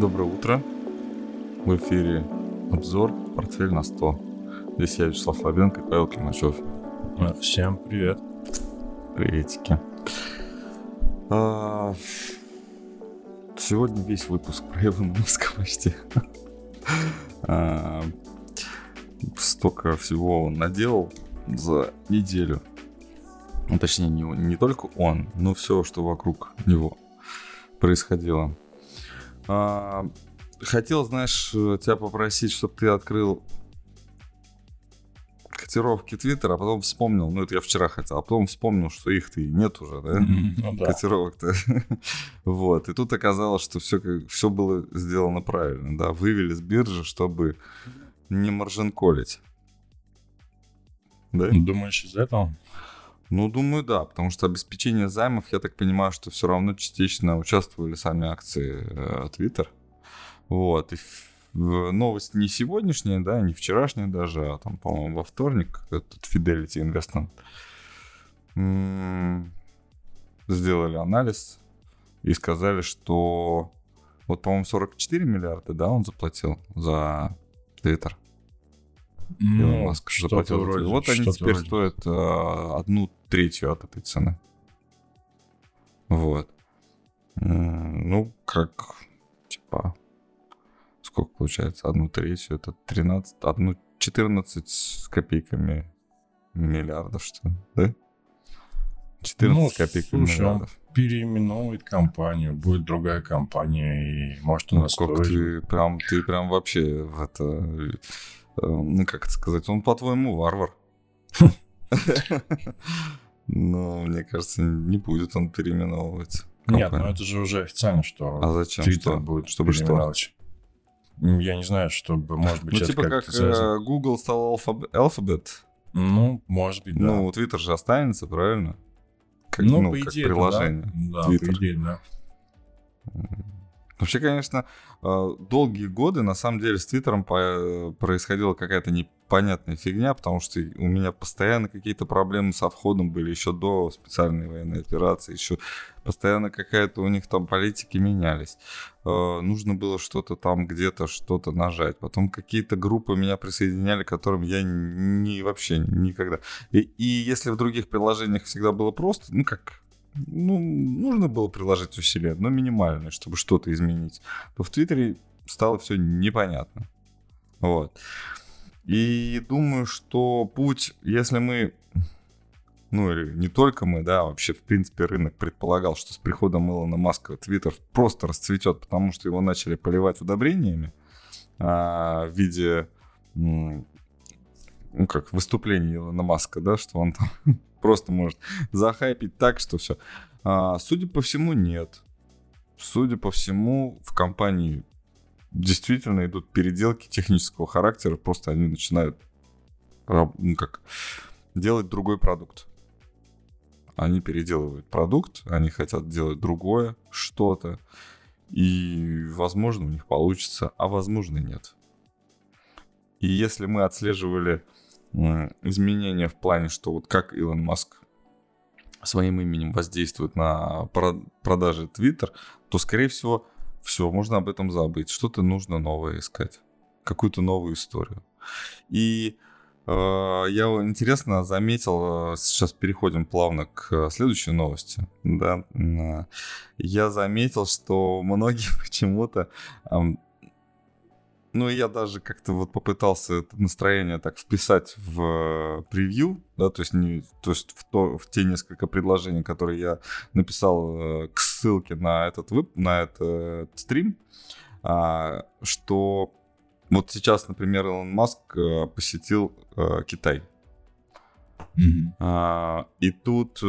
Доброе утро. В эфире обзор «Портфель на 100». Здесь я, Вячеслав Слабенко и Павел Климачев. Всем привет. Приветики. А, сегодня весь выпуск про Илона Маска почти. А, столько всего он наделал за неделю. Ну, точнее, не, не только он, но все, что вокруг него происходило. А, хотел, знаешь, тебя попросить, чтобы ты открыл котировки Твиттера, а потом вспомнил, ну это я вчера хотел, а потом вспомнил, что их-то и нет уже, да? Ну, да. Котировок-то. вот. И тут оказалось, что все, все было сделано правильно, да. Вывели с биржи, чтобы не маржинколить. Да? Думаешь, из этого? Ну, думаю, да, потому что обеспечение займов, я так понимаю, что все равно частично участвовали сами акции э, Twitter. Вот. И новость не сегодняшняя, да, не вчерашняя даже, а там, по-моему, во вторник этот Fidelity Investment сделали анализ и сказали, что вот, по-моему, 44 миллиарда, да, он заплатил за Twitter. Ну, Маск заплатил. Вроде, вот они теперь вроде. стоят э, одну третью от этой цены. Вот. Ну, как, типа, сколько получается? Одну третью, это 13, одну 14 с копейками миллиардов, что ли, да? 14 ну, копейками слушай, миллиардов. Он переименует компанию, будет другая компания, и может он ну, сколько ты прям, ты прям вообще в это, э, ну как это сказать, он по-твоему варвар. Но мне кажется, не будет он переименовывать. Нет, ну это же уже официально, что а зачем? Twitter будет чтобы что? Я не знаю, чтобы, может быть, ну, типа как, как э, Google стал Alphabet. Ну, может быть, да. Ну, Twitter же останется, правильно? Как, ну, ну, по как идее, приложение. Да, Twitter. по идее, да. Вообще, конечно, э, долгие годы, на самом деле, с Твиттером происходила какая-то непонятная фигня, потому что у меня постоянно какие-то проблемы со входом были еще до специальной военной операции, еще постоянно какая-то у них там политики менялись. Э, нужно было что-то там где-то что-то нажать. Потом какие-то группы меня присоединяли, к которым я не вообще никогда. И, и если в других приложениях всегда было просто, ну как ну, нужно было приложить усилия, но минимальное, чтобы что-то изменить, то в Твиттере стало все непонятно. Вот. И думаю, что путь, если мы, ну или не только мы, да, вообще в принципе рынок предполагал, что с приходом Илона Маска Твиттер просто расцветет, потому что его начали поливать удобрениями а, в виде ну как, выступлений Илона Маска, да, что он там просто может захайпить так, что все. А, судя по всему, нет. Судя по всему, в компании действительно идут переделки технического характера, просто они начинают ну, как, делать другой продукт. Они переделывают продукт, они хотят делать другое что-то, и, возможно, у них получится, а возможно, нет. И если мы отслеживали изменения в плане, что вот как Илон Маск своим именем воздействует на продажи Twitter, то, скорее всего, все, можно об этом забыть. Что-то нужно новое искать. Какую-то новую историю. И э, я интересно заметил, э, сейчас переходим плавно к следующей новости. Да, я заметил, что многие почему-то ну, я даже как-то вот попытался это настроение так вписать в э, превью, да, то есть, не, то есть в, то, в те несколько предложений, которые я написал э, к ссылке на этот, вып, на этот стрим, а, что вот сейчас, например, Илон Маск э, посетил а, Китай. Mm-hmm. А, и тут,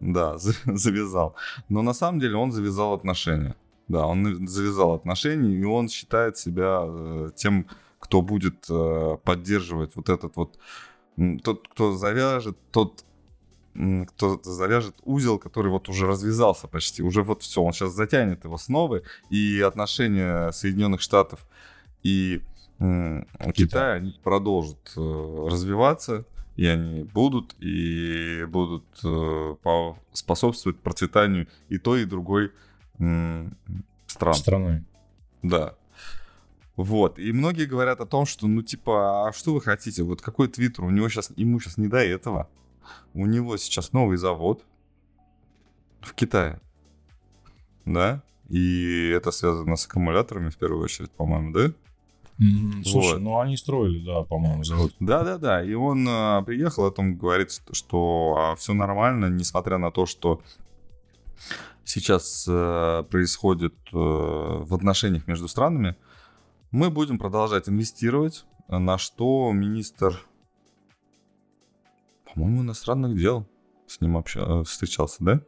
да, завязал. Но на самом деле он завязал отношения. Да, он завязал отношения, и он считает себя э, тем, кто будет э, поддерживать вот этот вот... Тот, кто завяжет, тот, кто завяжет узел, который вот уже развязался почти. Уже вот все, он сейчас затянет его снова, и отношения Соединенных Штатов и э, Китая, они продолжат э, развиваться, и они будут, и будут способствовать процветанию и той, и другой стран. Страны. Да. Вот. И многие говорят о том, что, ну, типа, а что вы хотите? Вот какой твиттер? У него сейчас, ему сейчас не до этого. У него сейчас новый завод в Китае. Да? И это связано с аккумуляторами в первую очередь, по-моему, да? Слушай, Вот. ну они строили, да, по-моему, завод. Да, да, да. И он а, приехал, о том говорит, что все нормально, несмотря на то, что сейчас э, происходит э, в отношениях между странами. Мы будем продолжать инвестировать, на что министр, по-моему, иностранных дел с ним обща- э, встречался, да?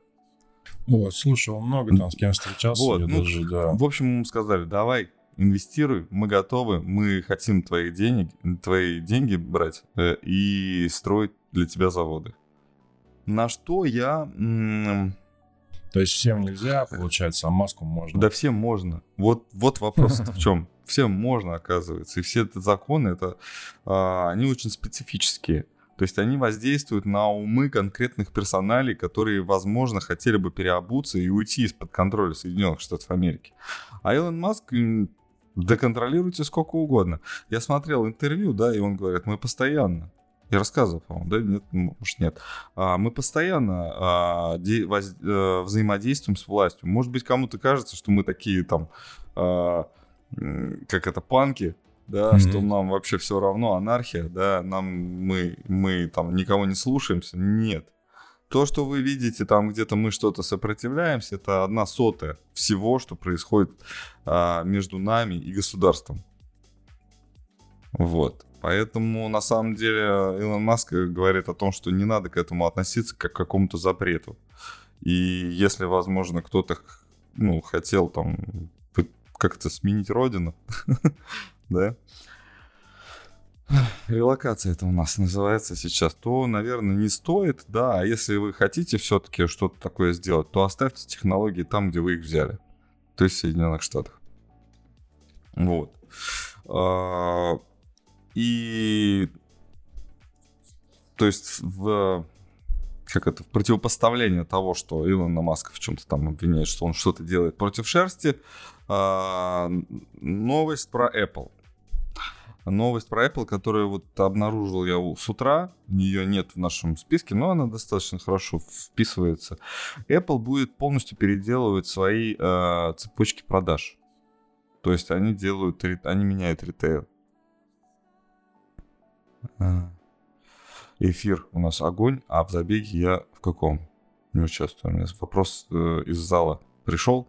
Вот, слушай, он много там с кем встречался, Вот, ну, даже, да. В общем, ему сказали, давай, инвестируй, мы готовы, мы хотим твои деньги, твои деньги брать э, и строить для тебя заводы. На что я... м, То есть всем нельзя, получается, а маску можно. Да всем можно. Вот, вот вопрос в чем. Всем можно, оказывается. И все эти законы, это, а, они очень специфические. То есть они воздействуют на умы конкретных персоналей, которые, возможно, хотели бы переобуться и уйти из-под контроля Соединенных Штатов Америки. А Илон Маск, м, да контролируйте сколько угодно. Я смотрел интервью, да, и он говорит, мы постоянно, я рассказывал, по-моему, да, нет, может нет. А, мы постоянно а, де- воз- э, взаимодействуем с властью. Может быть, кому-то кажется, что мы такие там, а, как это, панки, да, Мгм. что нам вообще все равно, анархия, да, нам мы, мы там никого не слушаемся. Нет. То, что вы видите там где-то мы что-то сопротивляемся, это одна сотая всего, что происходит а, между нами и государством. Вот. Поэтому, на самом деле, Илон Маск говорит о том, что не надо к этому относиться как к какому-то запрету. И если, возможно, кто-то ну, хотел там как-то сменить родину, да, релокация это у нас называется сейчас, то, наверное, не стоит, да, а если вы хотите все-таки что-то такое сделать, то оставьте технологии там, где вы их взяли, то есть в Соединенных Штатах. Вот. И то есть в как это, в противопоставление того, что Илона Маска в чем-то там обвиняет, что он что-то делает против шерсти, а, новость про Apple. Новость про Apple, которую вот обнаружил я с утра, ее нет в нашем списке, но она достаточно хорошо вписывается. Apple будет полностью переделывать свои э, цепочки продаж. То есть они делают, они меняют ритейл. А. Эфир у нас огонь, а в забеге я в каком? Не участвую. У меня вопрос э, из зала пришел.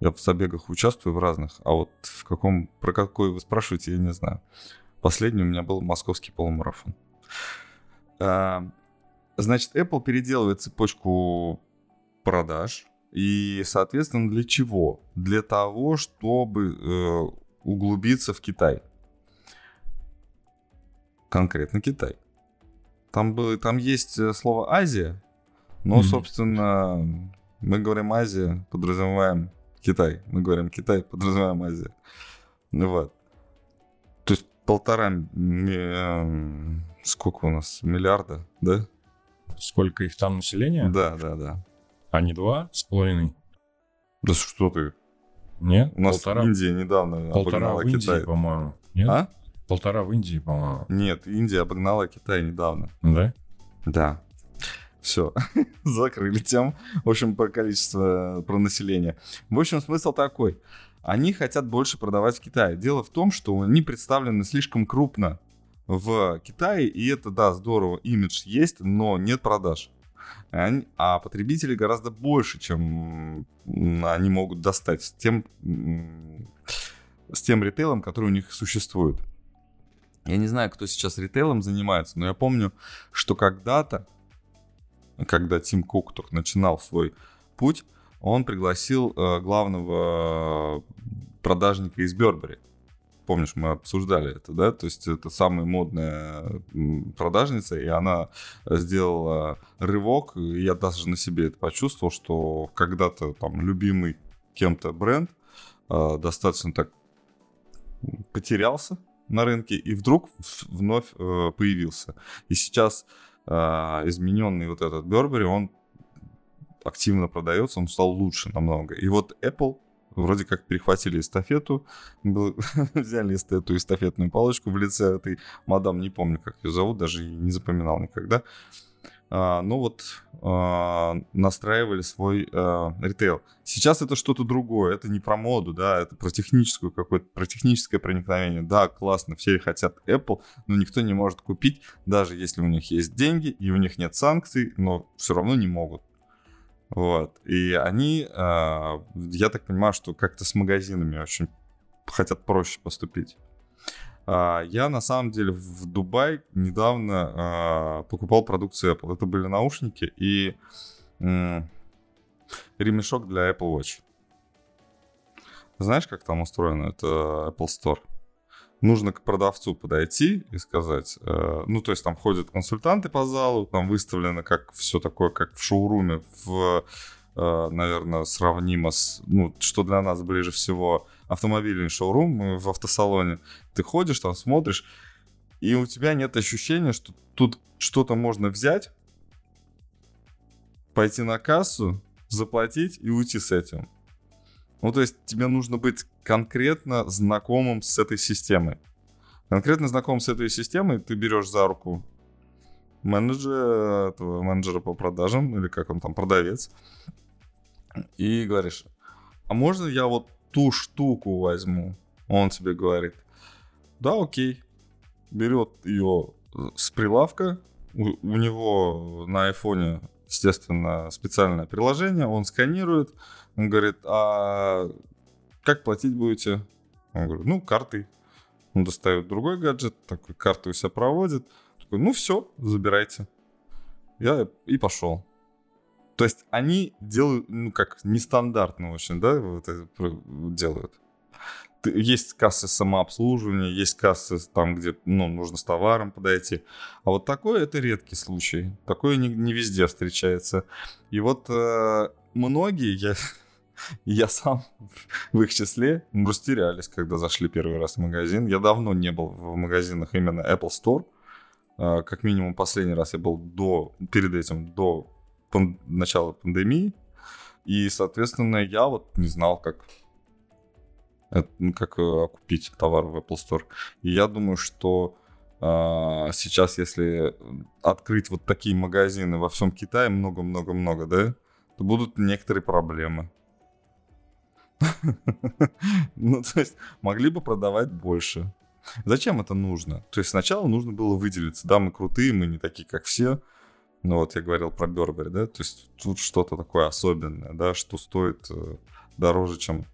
Я в забегах участвую в разных, а вот в каком, про какой вы спрашиваете, я не знаю. Последний у меня был московский полумарафон. А, Значит, Apple переделывает цепочку продаж. И, соответственно, для чего? Для того, чтобы э, углубиться в Китай. Конкретно Китай. Там, было, там есть э, слово Азия, но, Мгм. собственно, мы говорим Азия, подразумеваем Китай. Мы говорим Китай, подразумеваем Азия. Вот. То есть полтора... эм, Сколько у нас? Миллиарда, да? Сколько их там населения? Да, да, да. А не два с половиной? Да что ты? Нет? У нас полтора, Индия недавно полтора обогнала в Индии, Китай. по-моему. Нет? А? Полтора в Индии, по-моему. Нет, Индия обогнала Китай недавно. Да? Да. Все, закрыли тему. В общем, про количество, про население. В общем, смысл такой. Они хотят больше продавать в Китае. Дело в том, что они представлены слишком крупно в Китае, и это, да, здорово, имидж есть, но нет продаж. Они- а потребители гораздо больше, чем они могут достать с тем, с тем ритейлом, который у них существует. Я не знаю, кто сейчас ритейлом занимается, но я помню, что когда-то, когда Тим Кук только начинал свой путь, он пригласил э, главного продажника из Бербери. Помнишь, мы обсуждали это, да? То есть это самая модная продажница, и она сделала рывок, и я даже на себе это почувствовал, что когда-то там любимый кем-то бренд э, достаточно так потерялся на рынке и вдруг вновь э, появился. И сейчас э, измененный вот этот Burberry, он активно продается, он стал лучше намного. И вот Apple вроде как перехватили эстафету, взяли эту эстафетную палочку в лице этой мадам, не помню, как ее зовут, даже не запоминал никогда. А, ну вот а, настраивали свой а, ритейл. Сейчас это что-то другое, это не про моду, да, это про техническую какое-то, про техническое проникновение. Да, классно, все хотят Apple, но никто не может купить, даже если у них есть деньги и у них нет санкций, но все равно не могут. Вот. И они, я так понимаю, что как-то с магазинами очень хотят проще поступить. А, я на самом деле в Дубай недавно а, покупал продукцию Apple. Это были наушники и ремешок для Apple Watch. Знаешь, как там устроено? Это Apple Store. Нужно к продавцу подойти и сказать, э, ну, то есть там ходят консультанты по залу, там выставлено как все такое, как в шоуруме, в, э, наверное, сравнимо с, ну, что для нас ближе всего, автомобильный шоурум в автосалоне. Ты ходишь там, смотришь, и у тебя нет ощущения, что тут что-то можно взять, пойти на кассу, заплатить и уйти с этим. Ну, то есть тебе нужно быть конкретно знакомым с этой системой. Конкретно знаком с этой системой, ты берешь за руку менеджера, этого менеджера по продажам, или как он там, продавец, и говоришь, а можно я вот ту штуку возьму. Он тебе говорит, да, окей. Берет ее с прилавка. У, у него на айфоне, естественно, специальное приложение. Он сканирует. Он говорит, а как платить будете? Он говорит, ну, картой. Он достает другой гаджет, такой карту у себя проводит. Такой, ну все, забирайте. Я и пошел. То есть они делают, ну, как нестандартно очень, да, вот это делают. Есть кассы самообслуживания, есть кассы там, где, ну, нужно с товаром подойти. А вот такое это редкий случай. Такое не, не везде встречается. И вот э, многие, я, я сам в их числе, растерялись, когда зашли первый раз в магазин. Я давно не был в магазинах именно Apple Store. Э, как минимум последний раз я был до, перед этим, до пан- начала пандемии, и, соответственно, я вот не знал, как, это, ну, как э, купить товар в Apple Store. И я думаю, что э, сейчас, если открыть вот такие магазины во всем Китае, много-много-много, да, то будут некоторые проблемы. Ну, то есть, могли бы продавать больше. Зачем это нужно? То есть, сначала нужно было выделиться. Да, мы крутые, мы не такие, как все. Ну вот я говорил про Бербери, да, то есть тут что-то такое особенное, да, что стоит э, дороже, чем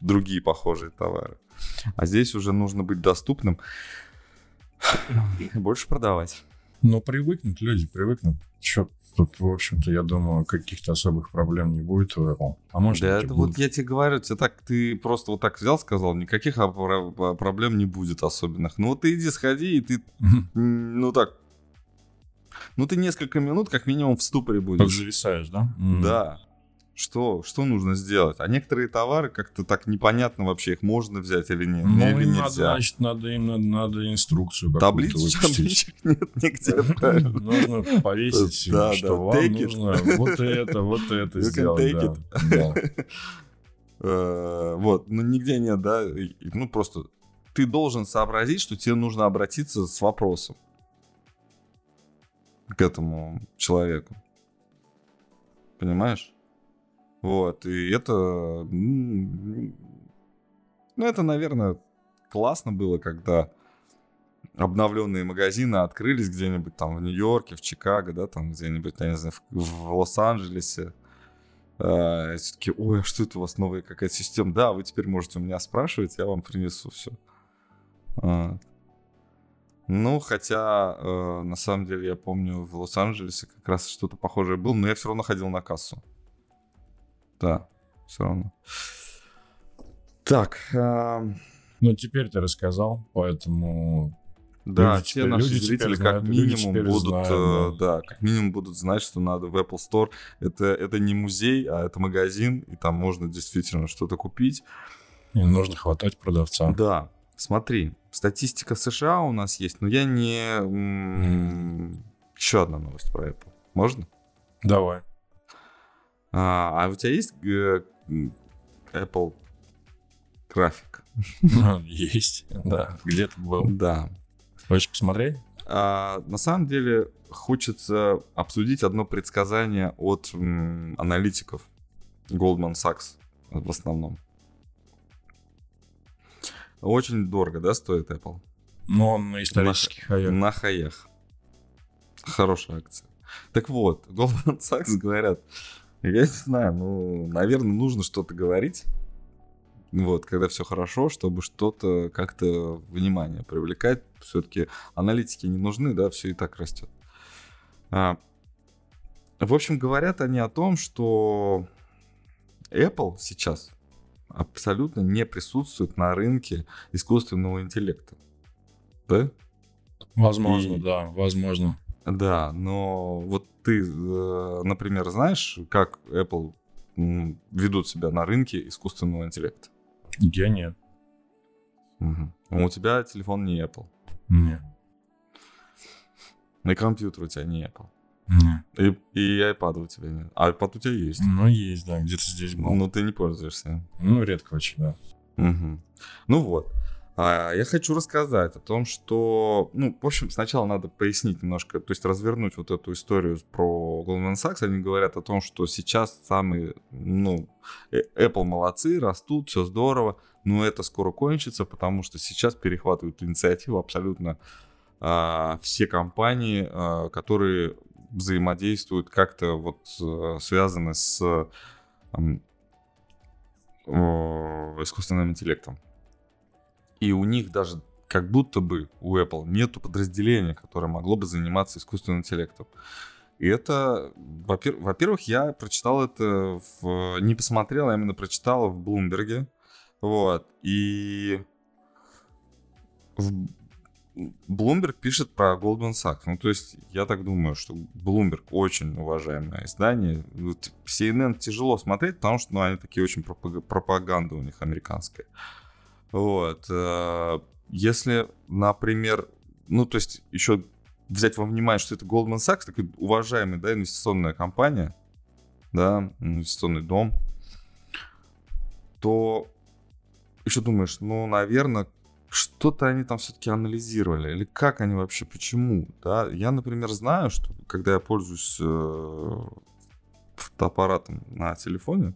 другие похожие товары. А здесь уже нужно быть доступным и больше продавать. Но привыкнут люди, привыкнут. Че, тут, в общем-то, я думаю, каких-то особых проблем не будет у Apple. А может да, это будут. вот я тебе говорю, тебе так, ты просто вот так взял, сказал, никаких проблем не будет особенных. Ну вот ты иди, сходи, и ты, ну так, ну, ты несколько минут как минимум в ступоре будешь. Как зависаешь, да? Mm. Да. Что, что нужно сделать? А некоторые товары как-то так непонятно вообще, их можно взять или нет, ну, или нельзя. Надо, значит, надо им надо, надо инструкцию Табличек, табличек нет нигде. Нужно повесить, что вам нужно вот это, вот это сделать. Э, вот, но нигде нет, да, ну просто ты должен сообразить, что тебе нужно обратиться с вопросом к этому человеку. Понимаешь? Вот, и это... Ну, это, наверное, классно было, когда обновленные магазины открылись где-нибудь там в Нью-Йорке, в Чикаго, да, там где-нибудь, я не знаю, в, в Лос-Анджелесе. А, все таки ой, а что это у вас новая какая-то система? Да, вы теперь можете у меня спрашивать, я вам принесу все. А, ну, хотя, э, на самом деле, я помню, в Лос-Анджелесе как раз что-то похожее было, но я все равно ходил на кассу. Да, все равно. Так. Э... Ну, теперь ты рассказал, поэтому... Да, люди те теперь, наши люди зрители как знают, минимум будут, знают, э, да. да, как минимум будут знать, что надо в Apple Store. Это, это не музей, а это магазин, и там можно действительно что-то купить. И нужно хватать продавца. Да, смотри, статистика США у нас есть, но я не... Еще одна новость про Apple. Можно? Давай. А, а у тебя есть э, Apple график. Ну, Есть, да. Где-то был. Да. Хочешь посмотреть? А, на самом деле хочется обсудить одно предсказание от м, аналитиков Goldman Sachs в основном. Очень дорого, да, стоит Apple? Ну, он на исторических хаях. На хаях. Хорошая акция. Так вот, Goldman Sachs говорят, я не знаю, ну, наверное, нужно что-то говорить, вот, когда все хорошо, чтобы что-то как-то внимание привлекать. Все-таки аналитики не нужны, да, все и так растет. А, в общем, говорят они о том, что Apple сейчас абсолютно не присутствует на рынке искусственного интеллекта. Да? Возможно, И- да, возможно. Да, но вот ты, э, например, знаешь, как Apple ведут себя на рынке искусственного интеллекта? Я нет. Мгм. У тебя телефон не Apple. Нет. И компьютер у тебя не Apple. Нет. И, и iPad у тебя нет. А iPad у тебя есть. Ну, есть, да, где-то здесь был. Но ты не пользуешься. Ну, редко очень, да. Мгм. Ну вот. А, я хочу рассказать о том, что, ну, в общем, сначала надо пояснить немножко, то есть развернуть вот эту историю про Goldman Sachs. Они говорят о том, что сейчас самые, ну, э- Apple молодцы, растут, все здорово, но это скоро кончится, потому что сейчас перехватывают инициативу абсолютно а, все компании, а, которые взаимодействуют как-то вот э, связаны с искусственным интеллектом. И у них даже как будто бы у Apple нету подразделения, которое могло бы заниматься искусственным интеллектом. И это, во-пер- во-первых, я прочитал это, в, не посмотрел, а именно прочитал в Блумберге. Вот. И в Bloomberg пишет про Goldman Sachs. Ну, то есть, я так думаю, что Bloomberg очень уважаемое издание. CNN тяжело смотреть, потому что ну, они такие очень пропаг- пропаганда у них американская. Вот. э, Если, например, ну, то есть, еще взять во внимание, что это Goldman Sachs, такой уважаемый, да, инвестиционная компания, да, инвестиционный дом, то еще думаешь, ну, наверное, что-то они там все-таки анализировали, или как они вообще, почему, да. Я, например, знаю, что когда я пользуюсь э, фотоаппаратом на телефоне,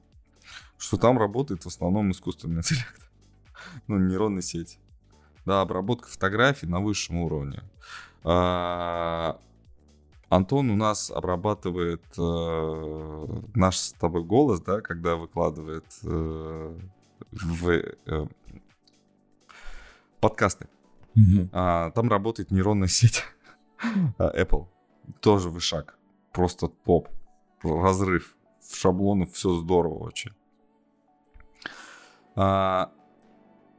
что там работает в основном искусственный интеллект, ну, нейронные сети. Да, обработка фотографий на высшем уровне. А, Антон у нас обрабатывает э, наш с тобой голос, да, когда выкладывает э, в э, подкасты. Мгм. А, там работает нейронная сеть а, Apple. Тоже вышаг. Просто топ. Разрыв. Шаблонов все здорово очень. А,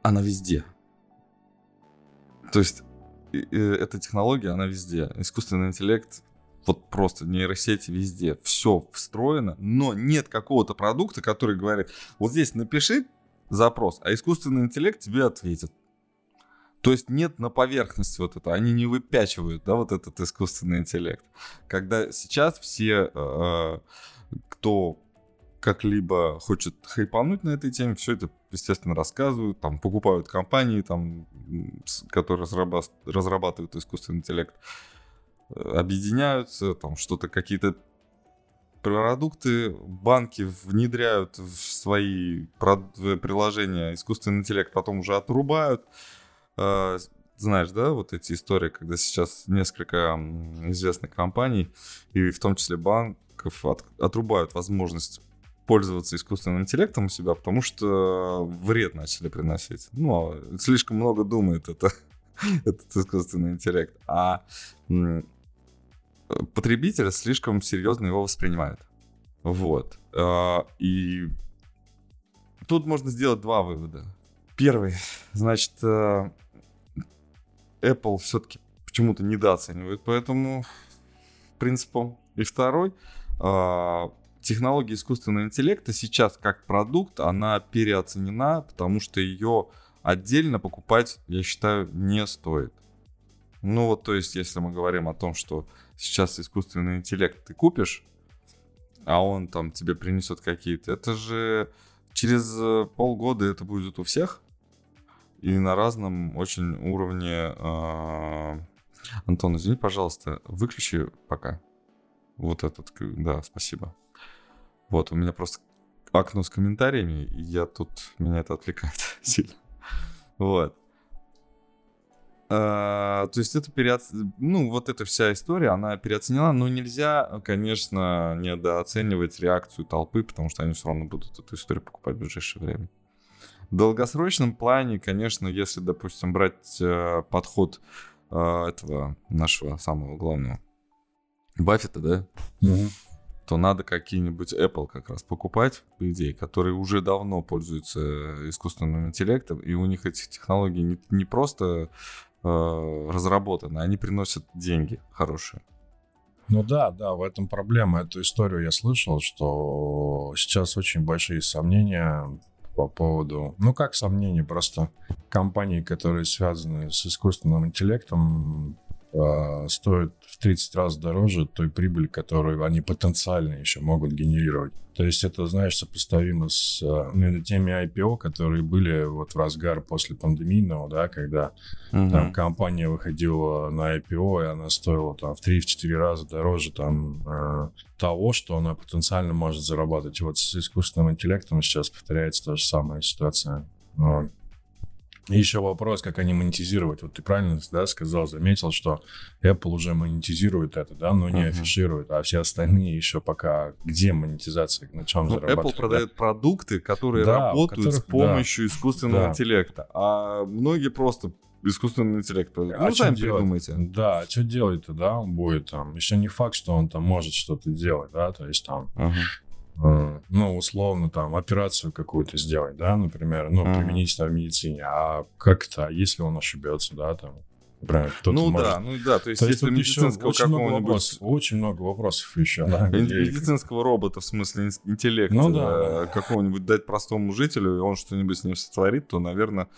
она везде. То есть эта технология, она везде. Искусственный интеллект, вот просто нейросети везде. Все встроено, но нет какого-то продукта, который говорит, вот здесь напиши запрос, а искусственный интеллект тебе ответит. То есть нет на поверхности вот это, они не выпячивают, да, вот этот искусственный интеллект. Когда сейчас все, э, кто как-либо хочет хайпануть на этой теме, все это, естественно, рассказывают, там, покупают компании, там, которые разраба- разрабатывают искусственный интеллект, э, объединяются, там, что-то, какие-то продукты банки внедряют в свои приложения искусственный интеллект, потом уже отрубают. Э, Знаешь, да, вот эти истории, когда сейчас несколько известных компаний, и в том числе банков, от- отрубают возможность пользоваться искусственным интеллектом у себя, потому что вред начали приносить. Ну, а слишком много думает это, этот искусственный интеллект. А потребитель слишком серьезно его воспринимает. Вот. А, И тут можно сделать два вывода. Первый, значит, э, Apple все-таки почему-то недооценивает по этому принципу. И второй, а, технология искусственного интеллекта сейчас как продукт, она переоценена, потому что ее отдельно покупать, я считаю, не стоит. Ну вот, то есть, если мы говорим о том, что сейчас искусственный интеллект ты купишь, а он там тебе принесет какие-то, это же через э, полгода это будет у всех, и на разном очень уровне. Э, Антон, извини, пожалуйста, выключи пока. Вот этот, да, спасибо. Вот, у меня просто окно с комментариями, и я тут, меня это отвлекает сильно. Вот. А, то есть это переоц... ну вот эта вся история, она переоценена, но нельзя, конечно, недооценивать реакцию толпы, потому что они все равно будут эту историю покупать в ближайшее время. В долгосрочном плане, конечно, если, допустим, брать э, подход э, этого нашего самого главного Баффета, да, mm-hmm. то надо какие-нибудь Apple как раз покупать, по идее, которые уже давно пользуются искусственным интеллектом, и у них эти технологии не, не просто э, разработаны, они приносят деньги хорошие. Ну да, да, в этом проблема. Эту историю я слышал, что сейчас очень большие сомнения по поводу, ну как сомнения, просто компании, которые связаны с искусственным интеллектом, стоят в 30 раз дороже той прибыли, которую они потенциально еще могут генерировать. То есть это, знаешь, сопоставимо с ну, теми IPO, которые были вот в разгар после пандемийного, да, когда угу. там компания выходила на IPO, и она стоила там в 3-4 раза дороже там э, того, что она потенциально может зарабатывать. И вот с искусственным интеллектом сейчас повторяется та же самая ситуация. Вот. И еще вопрос, как они монетизируют. Вот ты правильно да, сказал, заметил, что Apple уже монетизирует это, да, но не uh-huh. афиширует, а все остальные еще пока где монетизация, на чем ну, зарабатывают. Apple продает да? продукты, которые да, работают которых, с помощью да, искусственного да. интеллекта, а многие просто искусственный интеллект. Ну, а сами придумайте. Да, а что делать-то, да, он будет там. Еще не факт, что он там может что-то делать, да, то есть там uh-huh. Э, ну, условно, там, операцию какую-то сделать, да, например, ну, mm-hmm. применить это в медицине, а как это, если он ошибется, да, там, Правильно, ну может... да, ну да, то есть, то если медицинского очень много, вопросов, очень много вопросов еще. Да, медицинского робота, в смысле интеллекта, ну, да. какого-нибудь дать простому жителю, и он что-нибудь с ним сотворит, то, наверное,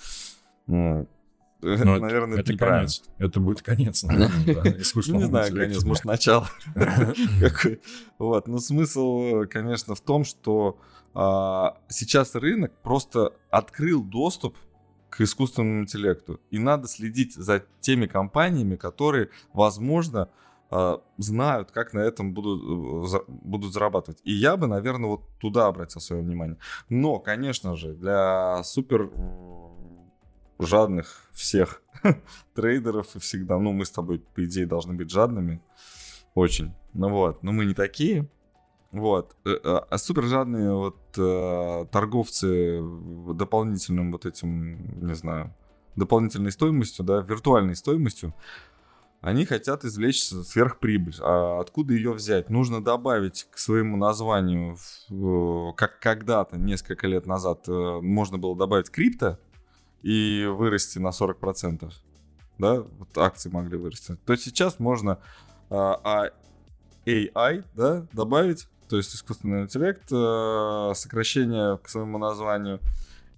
ну, но наверное, это, это конец. Это будет конец, наверное, Ну, не знаю, конец, может, начало. Вот, но смысл, конечно, в том, что а, сейчас рынок просто открыл доступ к искусственному интеллекту. И надо следить за теми компаниями, которые, возможно, а, знают, как на этом будут, э, будут зарабатывать. И я бы, наверное, вот туда обратил свое внимание. Но, конечно же, для супер жадных всех трейдеров и всегда, ну, мы с тобой, по идее, должны быть жадными. Очень. Ну вот, но мы не такие. Вот. Э, э, а супер жадные вот э, торговцы дополнительным вот этим, не знаю, дополнительной стоимостью, да, виртуальной стоимостью, они хотят извлечь сверхприбыль. А откуда ее взять? Нужно добавить к своему названию, как когда-то, несколько лет назад, можно было добавить крипто, и вырасти на 40%. Да, вот акции могли вырасти. То сейчас можно а, AI да, добавить, то есть искусственный интеллект, а, сокращение к своему названию,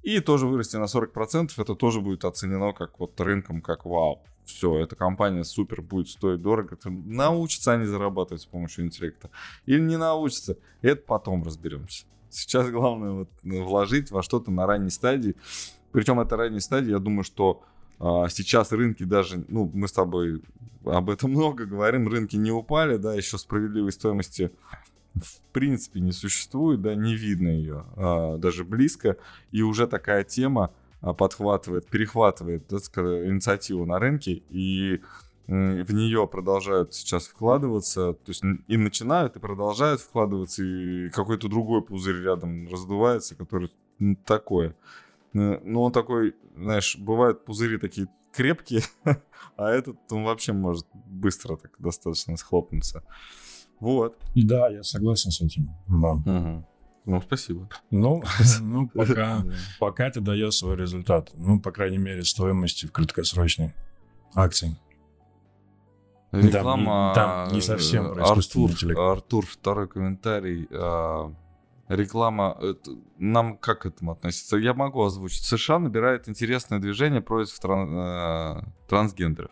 и тоже вырасти на 40%, это тоже будет оценено как вот рынком, как вау. Все, эта компания супер будет стоить дорого. Научатся они зарабатывать с помощью интеллекта. Или не научатся, это потом разберемся. Сейчас главное вот вложить во что-то на ранней стадии, причем это ранняя стадия, я думаю, что а, сейчас рынки даже, ну, мы с тобой об этом много говорим, рынки не упали, да, еще справедливой стоимости в принципе не существует, да, не видно ее а, даже близко, и уже такая тема а, подхватывает, перехватывает, так инициативу на рынке, и в нее продолжают сейчас вкладываться, то есть и начинают, и продолжают вкладываться, и какой-то другой пузырь рядом раздувается, который такое. Э, ну, он такой, знаешь, бывают пузыри такие крепкие, а этот он вообще может быстро так достаточно схлопнуться. Вот. Да, я согласен с этим. Да. Угу. Ну, спасибо. Ну, ну пока, пока это дает свой результат. Ну, по крайней мере, стоимости в краткосрочной акции. Реклама... Там, там не совсем про Артур, Артур, второй комментарий. А, реклама, это, нам как к этому относиться? Я могу озвучить. США набирает интересное движение против тран, э, трансгендеров.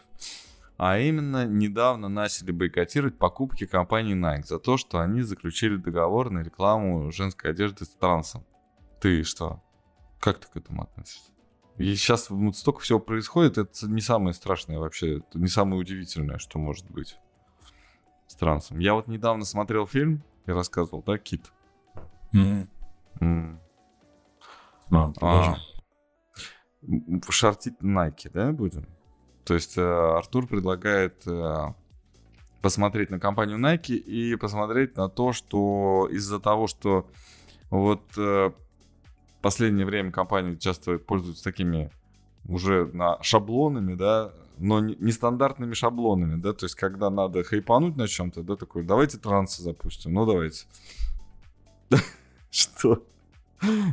А именно, недавно начали бойкотировать покупки компании Nike за то, что они заключили договор на рекламу женской одежды с трансом. Ты что? Как ты к этому относишься? И сейчас вот столько всего происходит, это не самое страшное вообще, это не самое удивительное, что может быть с трансом. Я вот недавно смотрел фильм и рассказывал, да, Кит? Мгм. М. А, А, шортить Nike, да, будем? То есть э, Артур предлагает э, посмотреть на компанию Nike и посмотреть на то, что из-за того, что вот э, последнее время компании часто пользуются такими уже на шаблонами, да, но не- нестандартными шаблонами, да, то есть когда надо хайпануть на чем-то, да, такой, давайте трансы запустим, ну давайте. Что?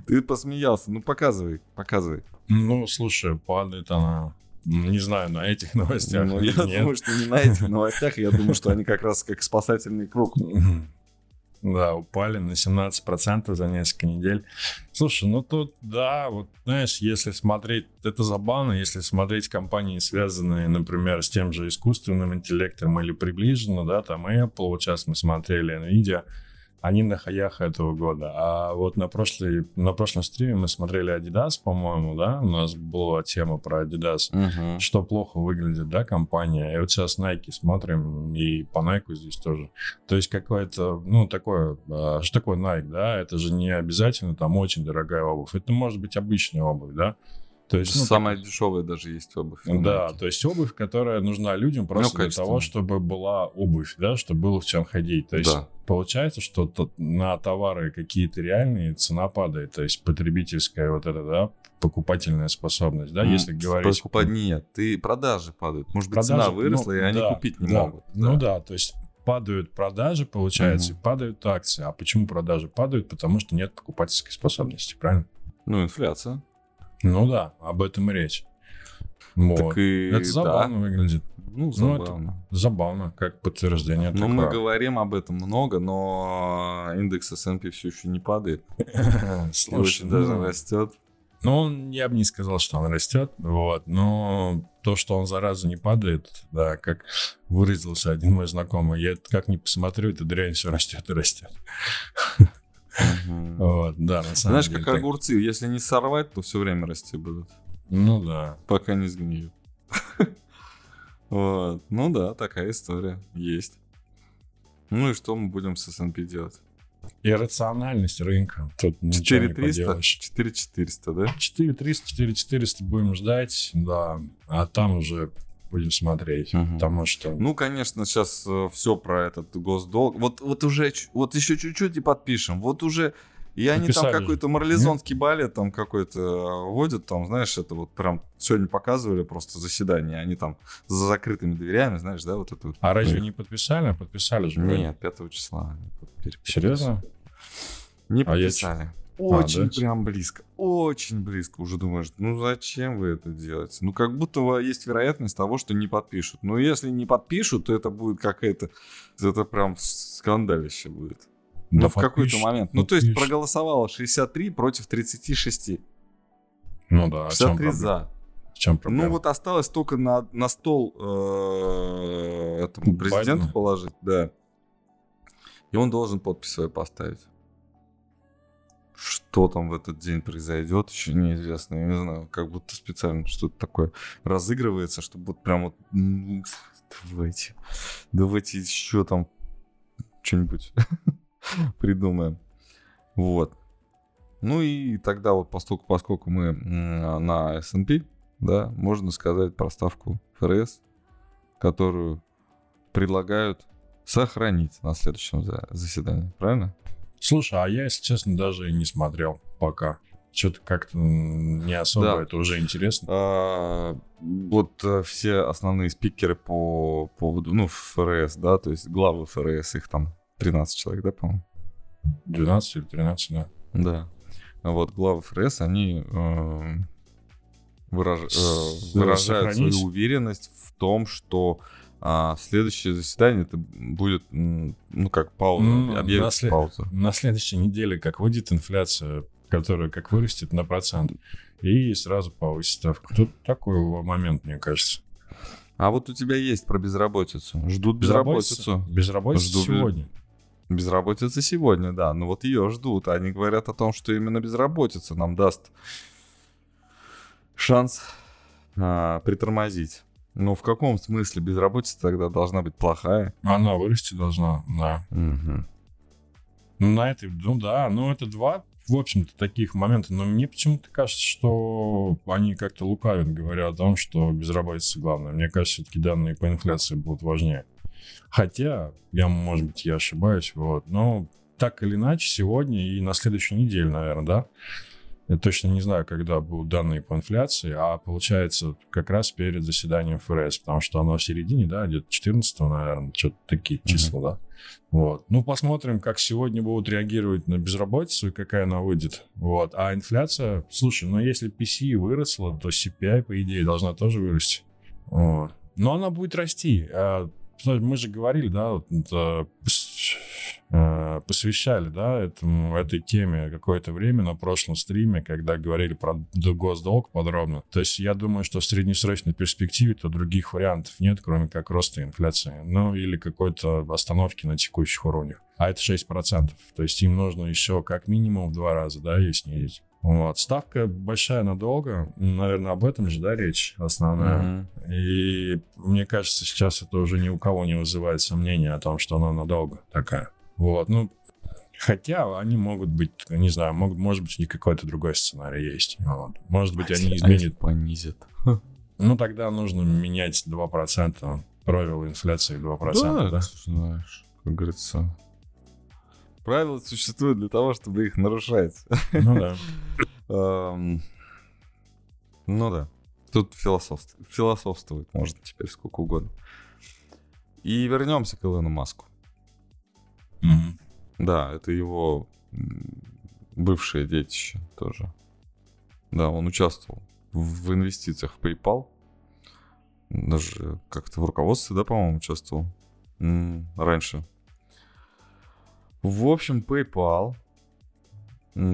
Ты посмеялся, ну показывай, показывай. Ну, слушай, падает она, м, не знаю, на этих новостях Ну, я нет. думаю, что не на этих новостях, я думаю, что они как раз как спасательный круг. Да, упали на 17% за несколько недель. Слушай, ну тут, да, вот, знаешь, если смотреть, это забавно, если смотреть компании, связанные, например, с тем же искусственным интеллектом или приближенно, да, там Apple, вот сейчас мы смотрели Nvidia, они на хаях этого года. А вот на, прошлой, на прошлом стриме мы смотрели Adidas, по-моему, да, у нас была тема про Adidas что плохо выглядит, да, компания. И вот сейчас Nike смотрим, и по Nike здесь тоже. То есть какое-то, ну, такое, а, что такое Nike, да, это же не обязательно там очень дорогая обувь. Это может быть обычная обувь, да. То есть, ну, Самая дешевая даже есть обувь. так- да, то есть обувь, которая нужна людям просто для качественная. того, чтобы была обувь, да, чтобы было в чем ходить. То есть Да. получается, что то- на товары какие-то реальные цена падает, то есть потребительская вот эта, да, покупательная способность, да, М, если говорить... покупать нет, ты продажи падают. Может быть, Продажи, цена выросла, ну, и они да, купить не да. могут. Ну да, то есть падают продажи, получается, Мгм. и падают акции. А почему продажи падают? Потому что нет покупательской способности, правильно? Ну, инфляция. Ну да, об этом и речь. Вот. Так и Это да. забавно выглядит. Ну, Ну, забавно. Забавно, как подтверждение Ну, мы говорим об этом много, но индекс S&P все еще не падает. Слушай, очень даже ну, растет. ну, я бы не сказал, что он растет, вот, но то, что он зараза не падает, да, как выразился один мой знакомый, я как ни посмотрю, эта дрянь все растет и растет. Вот, да, на самом Знаешь, деле. как так. огурцы, если не сорвать, то все время расти будут. Ну да. Пока не сгниют. Вот. Ну да, такая история есть. Ну и что мы будем с S&P делать? Иррациональность рынка. Тут ничего не 4300? поделаешь. 4400, да? 4300, 4400 будем ждать, да, а там уже будем смотреть, Мгм. потому что... Ну, конечно, сейчас все про этот госдолг. Вот, вот уже, вот еще чуть-чуть и подпишем. Вот уже, и они Подписали там какой-то марлезонский балет там какой-то э, водят, там, знаешь, это вот прям сегодня показывали просто заседание, они там за закрытыми дверями, знаешь, да, вот это вот. А разве не подписали? Подписали же. Нет, 5 числа. Серьезно? Не А я Очень да? прям близко. Очень близко. Уже думаешь, ну зачем вы это делаете? Ну как будто есть вероятность того, что не подпишут. Но если не подпишут, то это будет какая-то... Это прям скандалище будет. Да Ну в какой-то момент. Ну то есть проголосовало 63 против 36. Ну да, а в чем 63 проблема? за. В чем проблема? Ну вот осталось только на, на стол э, этому президенту положить, да. И он должен подпись свою поставить. Что там в этот день произойдет, еще неизвестно. Я не знаю, как будто специально что-то такое разыгрывается, чтобы вот прям вот... Давайте, давайте еще там что-нибудь придумаем. Вот. Ну и тогда вот поскольку, поскольку мы на S&P, да, можно сказать про ставку ФРС, которую предлагают сохранить на следующем за- заседании, правильно? Слушай, а я, если честно, даже и не смотрел пока. Что-то как-то не особо Да. это уже интересно. А, вот э, все основные спикеры по поводу, ну, ФРС, да, то есть главы ФРС, их там 13 человек, да, по-моему? 12 или 13, да. Да. А Вот главы ФРС, они э, выраж- э, выражают сохранить. свою уверенность в том, что а, следующее заседание это будет, ну, как пауза, Ну, объявится на след- пауза. На следующей неделе, как выйдет инфляция, которая как вырастет на процент, и сразу повысит ставку. Тут такой момент, мне кажется. А вот у тебя есть про безработицу. Ждут безработицу. Безработица Жду- сегодня. Безработица сегодня, да, но вот ее ждут. Они говорят о том, что именно безработица нам даст шанс а, притормозить. Но в каком смысле безработица тогда должна быть плохая? Она вырасти должна, да. Угу. На этой, ну да, ну это два, в общем-то, таких момента. Но мне почему-то кажется, что они как-то лукавят, говоря о том, что безработица главное. Мне кажется, все-таки данные по инфляции будут важнее. Хотя, я, может быть, я ошибаюсь, вот, но так или иначе, сегодня и на следующей неделе, наверное, да, я точно не знаю, когда будут данные по инфляции, а получается как раз перед заседанием ФРС, потому что оно в середине, да, где-то 14 наверное, что-то такие числа, mm-hmm. да. Вот. Ну, посмотрим, как сегодня будут реагировать на безработицу и какая она выйдет. Вот. А инфляция, слушай, ну если PCE выросла, то CPI, по идее, должна тоже вырасти. Вот. Но она будет расти. А, мы же говорили, да, вот, Э, посвящали, да, этому, этой теме какое-то время на прошлом стриме, когда говорили про госдолг подробно. То есть я думаю, что в среднесрочной перспективе то других вариантов нет, кроме как роста инфляции. Ну, или какой-то остановки на текущих уровнях. А это 6%. То есть им нужно еще как минимум в два раза, да, ее снизить. Вот. Ставка большая надолго. Наверное, об этом же, да, речь основная. Mm-hmm. И мне кажется, сейчас это уже ни у кого не вызывает сомнения о том, что она надолго такая. Вот, ну, Хотя они могут быть, не знаю, могут, может быть, у них какой-то другой сценарий есть. Вот. Может быть, а они изменят. понизят. Ну, тогда нужно менять 2%, правила инфляции 2%. Да, да? знаешь, как говорится. Правила существуют для того, чтобы их нарушать. Ну да. Ну да. Тут философствовать можно теперь сколько угодно. И вернемся к Илону Маску. Mm-hmm. Да, это его бывшее детище тоже. Да, он участвовал в инвестициях в PayPal. Даже как-то в руководстве, да, по-моему, участвовал раньше. В общем, PayPal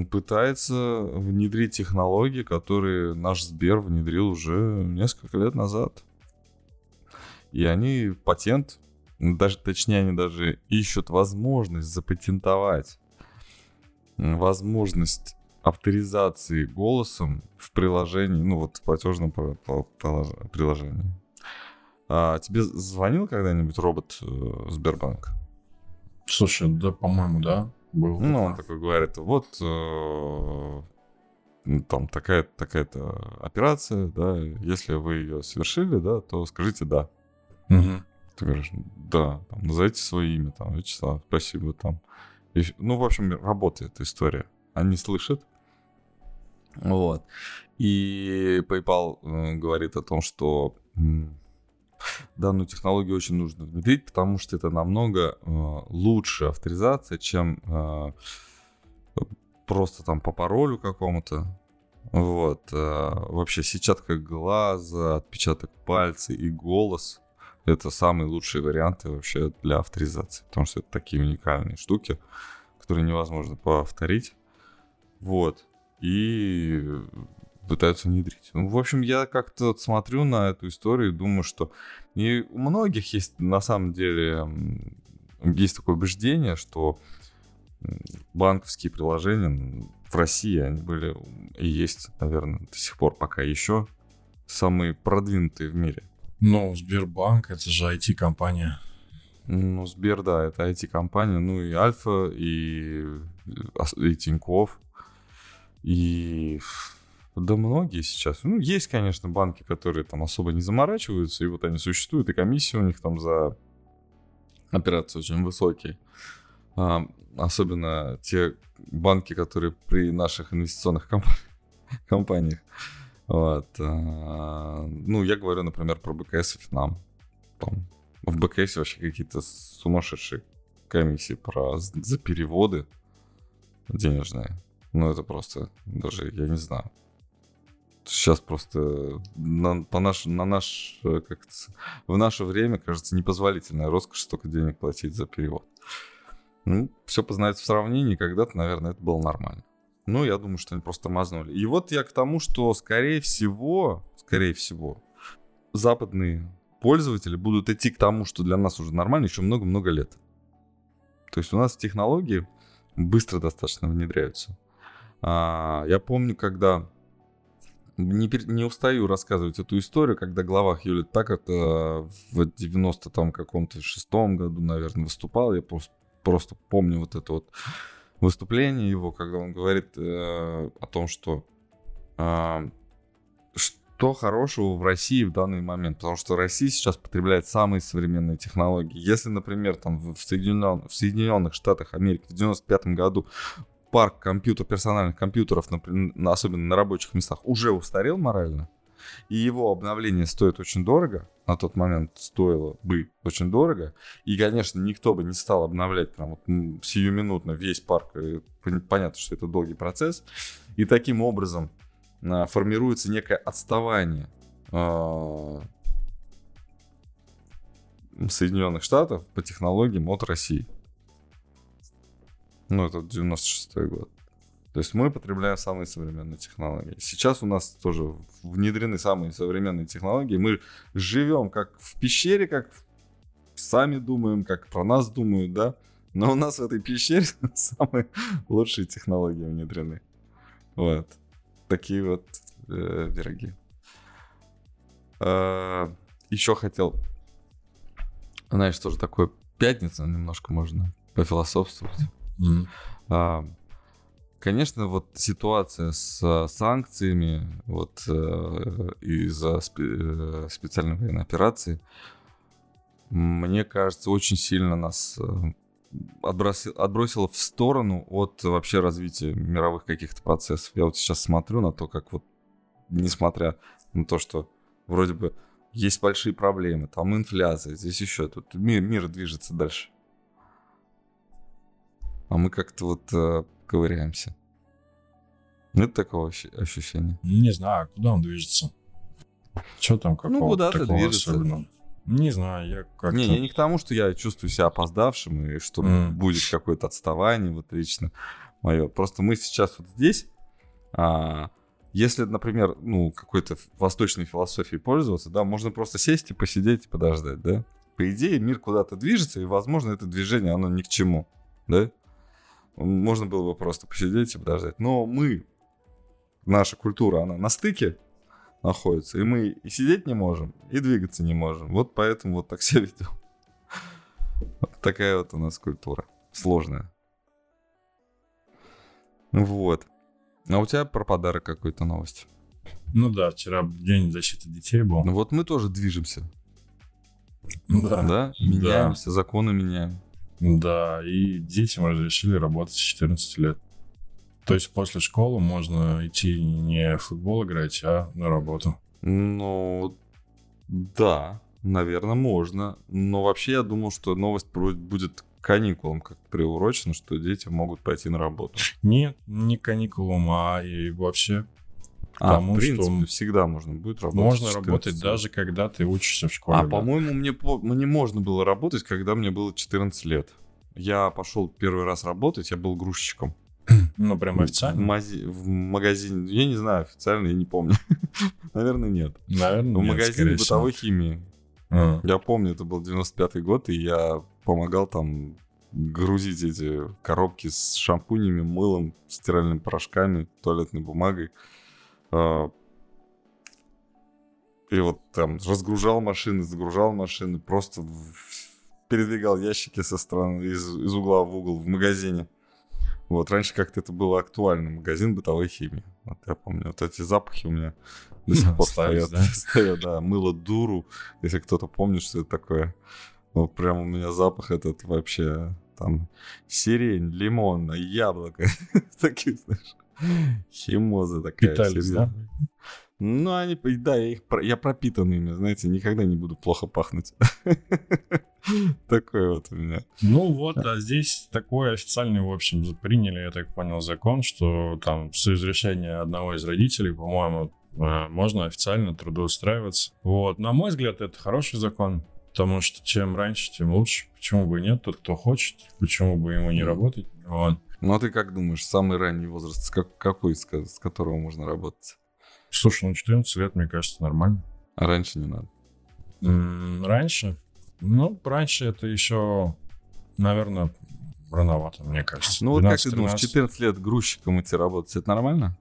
пытается внедрить технологии, которые наш Сбер внедрил уже несколько лет назад. И они патент даже точнее, они даже ищут возможность запатентовать возможность авторизации голосом в приложении, ну вот в платежном приложении. А тебе звонил когда-нибудь робот э, Сбербанк? Слушай, да, по-моему, да, был. Ну, он такой говорит, вот э, там такая такая-то операция, да, если вы ее совершили, да, то скажите да. Угу. Ты говоришь, да, там, назовите свое имя, там, Вячеслав, спасибо, там. И, ну, в общем, работает история. Они слышат. Вот. И PayPal э, говорит о том, что данную технологию очень нужно внедрить, потому что это намного э, лучше авторизация, чем э, просто там по паролю какому-то. Вот. Э, вообще сетчатка глаза, отпечаток пальца и голос это самые лучшие варианты вообще для авторизации, потому что это такие уникальные штуки, которые невозможно повторить. Вот. И пытаются внедрить. Ну, в общем, я как-то смотрю на эту историю и думаю, что и у многих есть на самом деле есть такое убеждение, что банковские приложения в России, они были и есть, наверное, до сих пор пока еще самые продвинутые в мире. Ну, Сбербанк, это же IT-компания. Ну, Сбер, да, это IT-компания. Ну, и Альфа, и, и Тинькофф, и... Да многие сейчас. Ну, есть, конечно, банки, которые там особо не заморачиваются, и вот они существуют, и комиссии у них там за операции очень высокие. А, особенно те банки, которые при наших инвестиционных комп... компаниях вот. А, ну, я говорю, например, про БКС и Финам. Там, в БКС вообще какие-то сумасшедшие комиссии про, за переводы денежные. Ну, это просто даже, я не знаю. Сейчас просто на, по наш, на наш, как в наше время, кажется, непозволительная роскошь столько денег платить за перевод. Ну, все познается в сравнении, когда-то, наверное, это было нормально. Ну, я думаю, что они просто мазнули. И вот я к тому, что, скорее всего, скорее всего, западные пользователи будут идти к тому, что для нас уже нормально, еще много-много лет. То есть у нас технологии быстро достаточно внедряются. А, я помню, когда не, не устаю рассказывать эту историю, когда глава Хьюлит Паккард э, в 90 там каком-то шестом году, наверное, выступал. Я просто, просто помню вот это вот выступление его, когда он говорит э, о том, что э, что хорошего в России в данный момент, потому что Россия сейчас потребляет самые современные технологии. Если, например, там в, Соединен... в Соединенных Штатах Америки в 95 году парк компьютер, персональных компьютеров, например, особенно на рабочих местах, уже устарел морально, и его обновление стоит очень дорого, на тот момент стоило бы очень дорого, и, конечно, никто бы не стал обновлять прям вот сиюминутно весь парк, понятно, что это долгий процесс, и таким образом а, формируется некое отставание а, Соединенных Штатов по технологиям от России. Ну, это 96-й год. То есть мы потребляем самые современные технологии. Сейчас у нас тоже внедрены самые современные технологии. Мы живем как в пещере, как сами думаем, как про нас думают, да. Но у нас в этой пещере самые лучшие технологии внедрены. Вот. Такие вот э, пироги. Э, еще хотел, знаешь, тоже такое пятница, немножко можно пофилософствовать. Mm. А, конечно, вот ситуация с санкциями вот э, из-за спе- э, специальной военной операции, мне кажется, очень сильно нас э, отбросил, отбросило в сторону от вообще развития мировых каких-то процессов. Я вот сейчас смотрю на то, как вот, несмотря на то, что вроде бы есть большие проблемы, там инфляция, здесь еще, тут мир, мир движется дальше а мы как-то вот ковыряемся. Нет такого ощущения? Не знаю, а куда он движется? Что там какого Ну, куда-то движется. Особенного? Не знаю, я как-то... Не, я не к тому, что я чувствую себя опоздавшим, и что mm. будет какое-то отставание, вот лично мое. Просто мы сейчас вот здесь, а, если, например, ну, какой-то восточной философией пользоваться, да, можно просто сесть и посидеть и подождать, да? По идее, мир куда-то движется, и, возможно, это движение, оно ни к чему, да? Можно было бы просто посидеть и подождать. Но мы, наша культура, она на стыке находится, и мы и сидеть не можем, и двигаться не можем. Вот поэтому вот так себя ведем. Вот такая вот у нас культура. Сложная. Вот. А у тебя про подарок какой-то новость? Ну да, вчера день защиты детей был. Ну вот мы тоже движемся. Да. Да? Меняемся, да. законы меняем. Да, и детям разрешили работать с 14 лет. То есть после школы можно идти не в футбол играть, а на работу. Ну, да, наверное, можно. Но вообще я думал, что новость будет каникулам как приурочена, что дети могут пойти на работу. Нет, не каникулам, а и вообще а, Потому в принципе, что всегда можно будет работать. Можно работать даже когда ты учишься в школе. А, да. по-моему, мне, мне можно было работать, когда мне было 14 лет. Я пошел первый раз работать, я был грузчиком. Ну, прям официально? В, мази- в магазине, я не знаю, официально, я не помню. Наверное, нет. Наверное, В магазине бытовой химии. А. Я помню, это был 95-й год, и я помогал там грузить эти коробки с шампунями, мылом, стиральными порошками, туалетной бумагой. А, и вот там разгружал машины, загружал машины, просто передвигал ящики со стороны, из, из угла в угол в магазине. Вот, раньше как-то это было актуально. Магазин бытовой химии. Вот я помню, вот эти запахи у меня до сих пор стоят. Да? стоят, да. Мыло дуру, если кто-то помнит, что это такое. Вот прям у меня запах этот вообще там сирень, лимон, яблоко. Такие, знаешь, химоза такая. Питались, да? Ну, они, да, я, их, я пропитан ими, знаете, никогда не буду плохо пахнуть. Такое вот у меня. Ну вот, а здесь такой официальный, в общем, приняли, я так понял, закон, что там с разрешения одного из родителей, по-моему, э, можно официально трудоустраиваться. Вот, на мой взгляд, это хороший закон, потому что чем раньше, тем лучше. Почему бы и нет? Тот, кто хочет, почему бы ему не работать? Вот. Ну а ты как думаешь, самый ранний возраст, какой, с которого можно работать? Слушай, ну 14 лет, мне кажется, нормально. А раньше не надо? Раньше? Ну, раньше это еще, наверное, рановато, мне кажется. Ну вот как ты думаешь, 14 лет грузчиком идти работать, это нормально?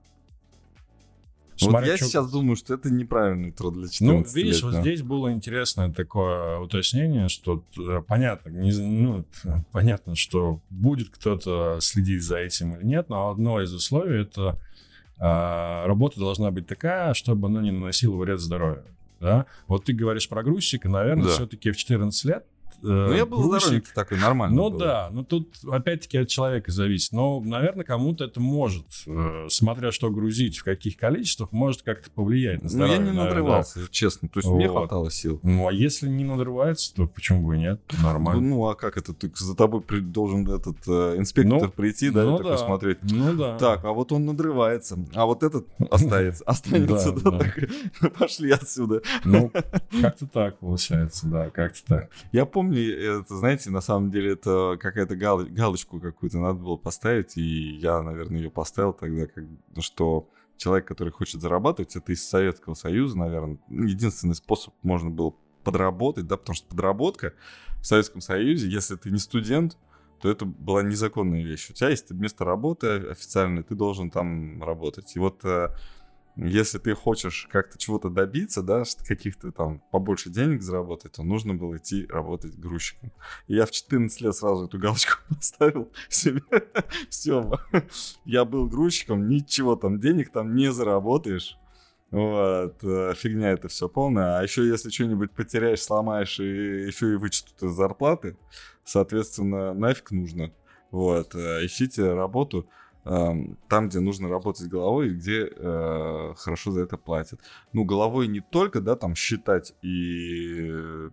Вот я сейчас думаю, что это неправильный труд для 14 Ну, лет. видишь, вот да. здесь было интересное такое уточнение, что э, понятно, не ну, понятно, что будет кто-то следить за этим или нет, но одно из условий это а, работа должна быть такая, чтобы она не наносила вред здоровью. Да? Вот ты говоришь про грузчика, наверное, Да. все-таки в 14 лет. Э, Ну я был грузчик- здоровенький такой, нормально Ну было. да, ну тут опять-таки от человека зависит. Но, наверное, кому-то это может, э, смотря что грузить, в каких количествах, может как-то повлиять на Ну здоровье. я не наверное, надрывался, честно. То есть мне хватало сил. Ну, а если не надрывается, то почему бы и нет? Нормально. Ну а как это? Ты за тобой должен этот э, инспектор Ну, прийти, да, и ну такой смотреть. Ну да. Так, а вот он надрывается, а вот этот останется, останется, Да, пошли отсюда. Ну, как-то так получается, да, как-то так. Я помню, это, знаете, на самом деле это какая-то гал- галочку какую-то надо было поставить, и я, наверное, ее поставил тогда, как, что человек, который хочет зарабатывать, это из Советского Союза, наверное, единственный способ можно было подработать, да, потому что подработка в Советском Союзе, если ты не студент, то это была незаконная вещь. У тебя есть место работы официальное, ты должен там работать. И вот э, если ты хочешь как-то чего-то добиться, да, каких-то там побольше денег заработать, то нужно было идти работать грузчиком. И я в 14 лет сразу эту галочку поставил себе. Все, я был грузчиком, ничего там, денег там не заработаешь. Вот, э, фигня это все полная. А еще если что-нибудь потеряешь, сломаешь, и еще и вычтут из зарплаты, соответственно, нафиг нужно. Вот, э, ищите работу там, где нужно работать головой, и где э, хорошо за это платят. Ну, головой не только, да, там считать и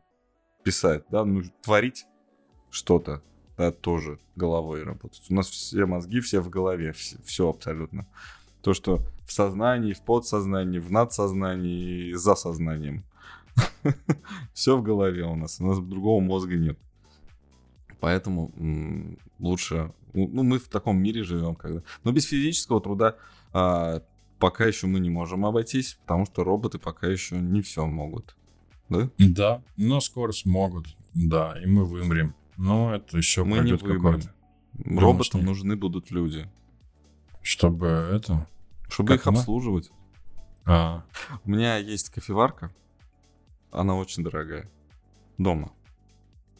писать, да, ну, творить что-то, да, тоже головой работать. У нас все мозги, все в голове, все, абсолютно. То, что в сознании, в подсознании, в надсознании за сознанием. Все в голове у нас. У нас другого мозга нет. Поэтому м, лучше... Ну, мы в таком мире живем, когда... Но без физического труда а, пока еще мы не можем обойтись, потому что роботы пока еще не все могут. Да? Да, но скоро смогут, да, и мы вымрем. Но это еще Мы пройдет какой-то. Роботам нет? нужны будут люди, Чтобы это... чтобы Как их она? обслуживать. А, У меня есть кофеварка. Она очень дорогая. Дома.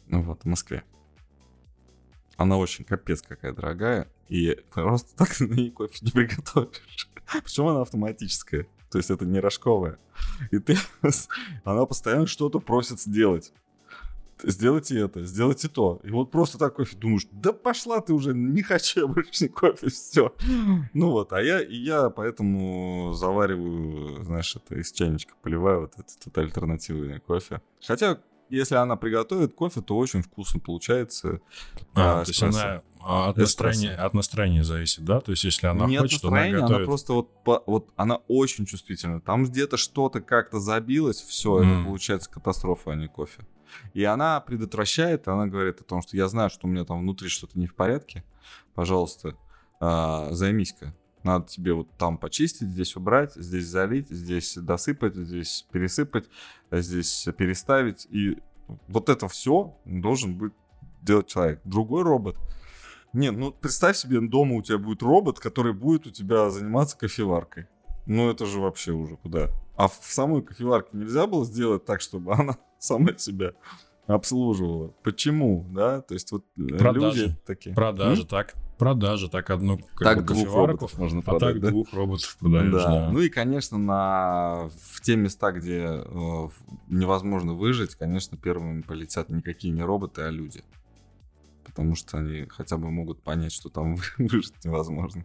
Вот, в Москве. Она очень капец какая дорогая. И просто так на ней кофе не приготовишь. Причем она автоматическая. То есть это не рожковая. И ты... Она постоянно что-то просит сделать. Сделайте это, сделайте то. И вот просто так кофе думаешь, да пошла ты уже, не хочу я больше кофе, все. Ну вот, а я, я поэтому завариваю, знаешь, это из чайничка поливаю вот этот вот альтернативный кофе. Хотя, если она приготовит кофе, то очень вкусно получается. а, А, то есть она а, от, настроения, от настроения зависит, да? То есть если она не от хочет, она настроения, она готовит... просто вот, по- вот она очень чувствительна. Там где-то что-то как-то забилось, все, это М. получается катастрофа, а не кофе. И она предотвращает, она говорит о том, что я знаю, что у меня там внутри что-то не в порядке. Пожалуйста, а, займись-ка. Надо тебе вот там почистить, здесь убрать, здесь залить, здесь досыпать, здесь пересыпать, здесь переставить. И вот это все должен быть делать человек. Другой робот. Не, ну представь себе, дома у тебя будет робот, который будет у тебя заниматься кофеваркой. Ну это же вообще уже куда. А в самой кофеварке нельзя было сделать так, чтобы она сама себя обслуживала. Почему, да? То есть вот э, Продажи. люди такие. Продажи, так, продажи, так одну Так двух роботов можно а продать, так да? двух роботов продаешь, Да. да. Ну и, конечно, на... в те места, где э, невозможно выжить, конечно, первыми полетят никакие не роботы, а люди. Потому что они хотя бы могут понять, что там выжить невозможно.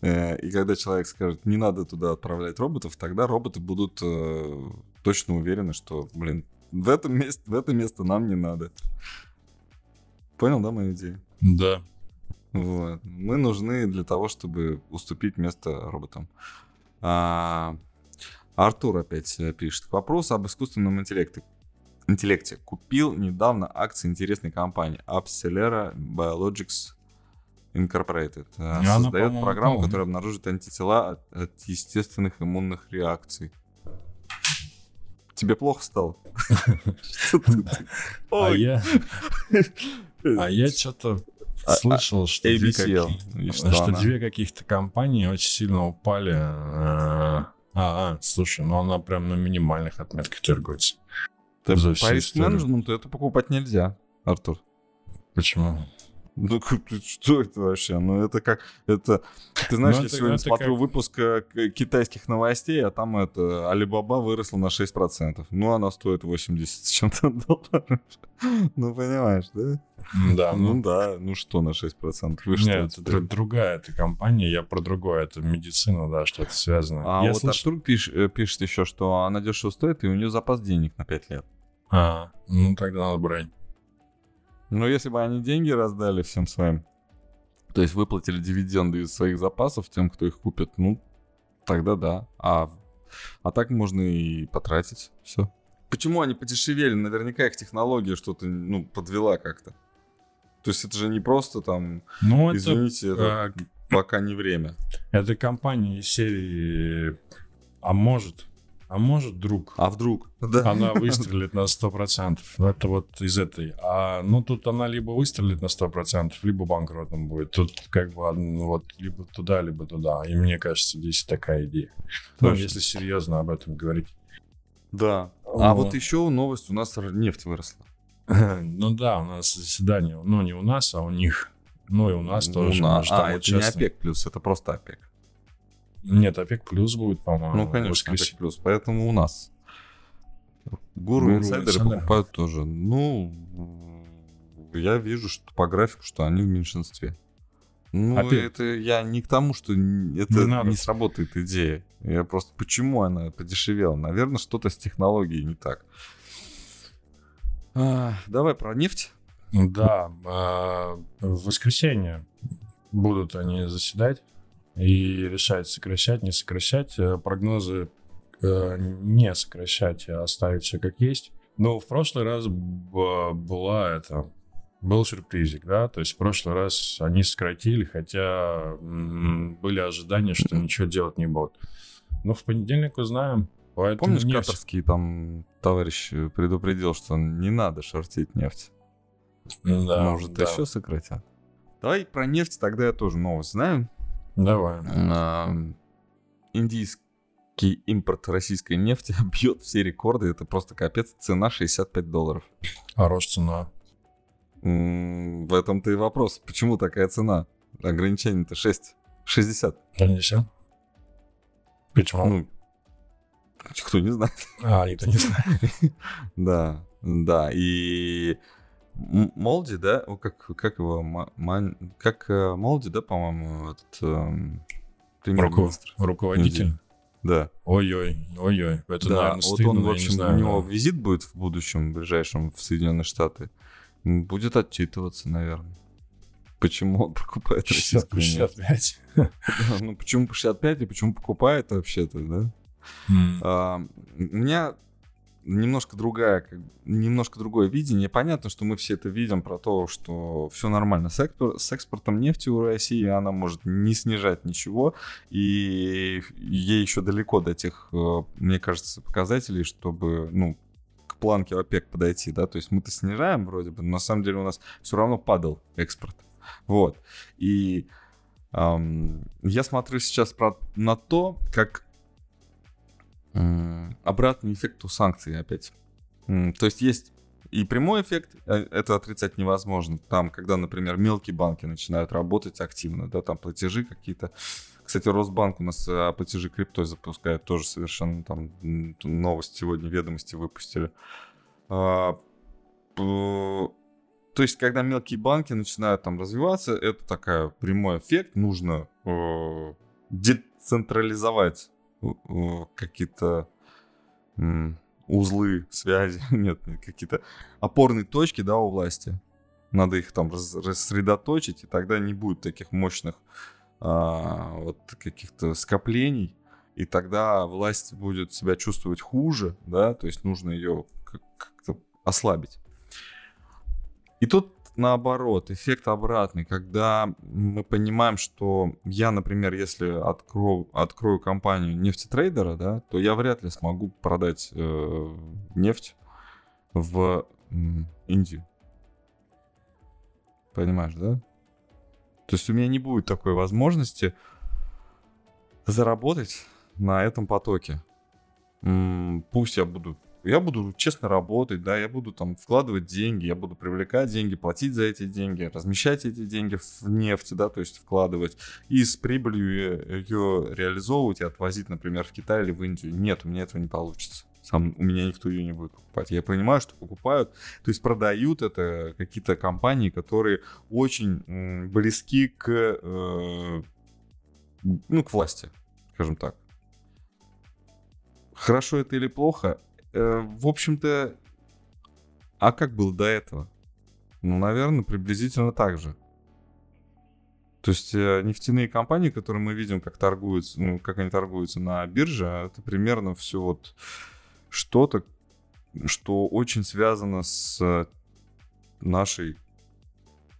Э, И когда человек скажет, не надо туда отправлять роботов, тогда роботы будут э, точно уверены, что, блин, в, этом месте, в это место нам не надо. Понял, да, мою идею? Да. Вот. Мы нужны для того, чтобы уступить место роботам. А, Артур опять э, пишет. К вопросу об искусственном интеллекте. интеллекте. Купил недавно акции интересной компании Upsilera Biologics Incorporated. Э, она, Создает по-моему, программу, которая обнаружит антитела от, от естественных иммунных реакций. Тебе плохо стало? А я, а я что-то А- слышал, что, две, она? две каких-то компании очень сильно упали. э, А, а, слушай, ну она прям на минимальных отметках торгуется. По риск-менеджменту это покупать нельзя, Артур. Почему? Ну, что это вообще? Ну, это как... Это... Ты знаешь, Ну, я это- сегодня это смотрю как- выпуск китайских новостей, а там это Алибаба выросла на 6%. Ну, она стоит 80 с чем-то долларов. Ну, понимаешь, да? Да, Ну, ну, да. Ну, что на 6%? Вы что? нет, это дру- другая эта компания, я про другое, это медицина, да, что-то связано. А я вот слышал- Артур пиш- э, пишет еще, что она дешево стоит, и у нее запас денег на 5 лет. А, ну тогда надо брать. Но если бы они деньги раздали всем своим, то есть выплатили дивиденды из своих запасов тем, кто их купит, ну, тогда да. А, а так можно и потратить. Все. Почему они подешевели? Наверняка их технология что-то, ну, подвела как-то. То есть это же не просто там, Ну, это, извините, это а, пока не время. это компания из серии «А может?» А может, друг, А вдруг? Да. она выстрелит на 100%. Это вот из этой. А, ну, тут она либо выстрелит на 100%, либо банкротом будет. Тут как бы ну, вот либо туда, либо туда. И мне кажется, здесь такая идея. Ну, Точно. если серьезно об этом говорить. Да. А Вот. вот еще новость, у нас нефть выросла. Ну да, у нас заседание, ну не у нас, а у них. Ну и у нас тоже. Ну, на- мы же там а, это не. ОПЕК плюс, это просто ОПЕК. Нет, ОПЕК плюс будет, по-моему. Ну, конечно. ОПЕК плюс. Поэтому у нас. Гуру, Гуру, инсайдеры инсайдеры. покупают тоже. Ну, я вижу, что по графику, что они в меньшинстве. Ну, Опять. это я не к тому, что это Не не, сработает идея. Я просто почему она подешевела? Наверное, что-то с технологией не так. А, давай про нефть. Да, а, в воскресенье будут они заседать и решать, сокращать, не сокращать. Э, Прогнозы э, не сокращать, а оставить все как есть. Но в прошлый раз была это был сюрпризик, да, то есть в прошлый раз они сократили, хотя были ожидания, что ничего делать не будут. Но в понедельник узнаем. Поэтому Помнишь, нефть- катарский там товарищ предупредил, что не надо шортить нефть. Да, Может, да. еще сократят. Давай про нефть тогда я тоже новость знаю. Давай. А, Индийский импорт российской нефти бьет все рекорды. Это просто капец. Цена 65 долларов. Хорош цена. М, В этом-то и вопрос. Почему такая цена? Ограничение-то 6. 60. Нельзя? Почему? Ну, кто не знает. А, это не знаю. Да, да. И Молди, да? Как, как его? Ман- Как э, Молди, да, по-моему, этот эм? Руководитель? Да. Ой-ой, ой-ой. Это, да, наверное, вот стыдно, он, в общем, знаю. у него визит будет в будущем, в ближайшем, в Соединенные Штаты. Будет отчитываться, наверное. Почему он покупает 60, российскую нефть? 65. Да, Ну, почему по 65 и почему покупает вообще-то, да? М. А, у меня немножко другая, как- немножко другое видение. Понятно, что мы все это видим про то, что все нормально с, экспор- с экспортом нефти у России, она может не снижать ничего, и ей еще далеко до тех, э, мне кажется, показателей, чтобы, ну, к планке ОПЕК подойти, да, то есть мы-то снижаем вроде бы, но на самом деле у нас все равно падал экспорт. Вот. И ам, я смотрю сейчас про, на то, как обратный эффект у санкций опять. То есть есть и прямой эффект, э, это отрицать невозможно. Там, когда, например, мелкие банки начинают работать активно, да, там платежи какие-то. Кстати, Росбанк у нас э, платежи криптой запускает, тоже совершенно там новость сегодня, ведомости выпустили. А, то есть, когда мелкие банки начинают там развиваться, это такая прямой эффект. Нужно э, децентрализовать какие-то узлы связи, нет, нет, какие-то опорные точки, да, у власти. Надо их там раз- рассредоточить, и тогда не будет таких мощных а, вот каких-то скоплений, и тогда власть будет себя чувствовать хуже, да, то есть нужно ее как- как-то ослабить. И тут наоборот, эффект обратный, когда мы понимаем, что я, например, если открою, открою компанию нефтетрейдера, да, то я вряд ли смогу продать э, нефть в м, Индию. Понимаешь, да? То есть у меня не будет такой возможности заработать на этом потоке. Пусть я буду я буду честно работать, да, я буду там вкладывать деньги, я буду привлекать деньги, платить за эти деньги, размещать эти деньги в нефть, да, то есть вкладывать, и с прибылью ее реализовывать и отвозить, например, в Китай или в Индию. Нет, у меня этого не получится. Сам, у меня никто ее не будет покупать. Я понимаю, что покупают, то есть продают это какие-то компании, которые очень близки к, э, ну, к власти, скажем так. Хорошо это или плохо, Э, в общем-то, а как было до этого? Ну, наверное, приблизительно так же. То есть э, нефтяные компании, которые мы видим, как торгуются, ну, как они торгуются на бирже, это примерно все вот что-то, что очень связано с нашей,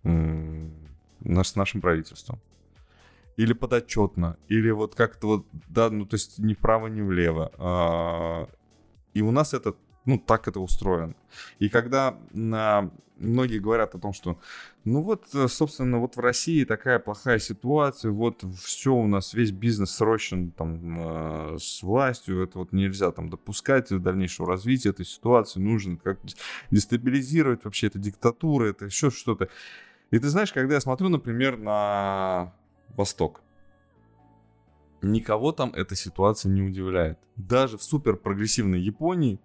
с нашим правительством. Или подотчетно, или вот как-то вот, да, ну то есть ни вправо, ни влево. А, и у нас это, ну, так это устроено. И когда на, многие говорят о том, что, ну вот, э, собственно, вот в России такая плохая ситуация, вот все у нас, весь бизнес срочен там э, с властью, это вот нельзя там допускать дальнейшего развития этой ситуации, нужно как дестабилизировать вообще, это диктатура, это еще что-то. И ты знаешь, когда я смотрю, например, на Восток, никого там эта ситуация не удивляет. Даже в супер прогрессивной Японии,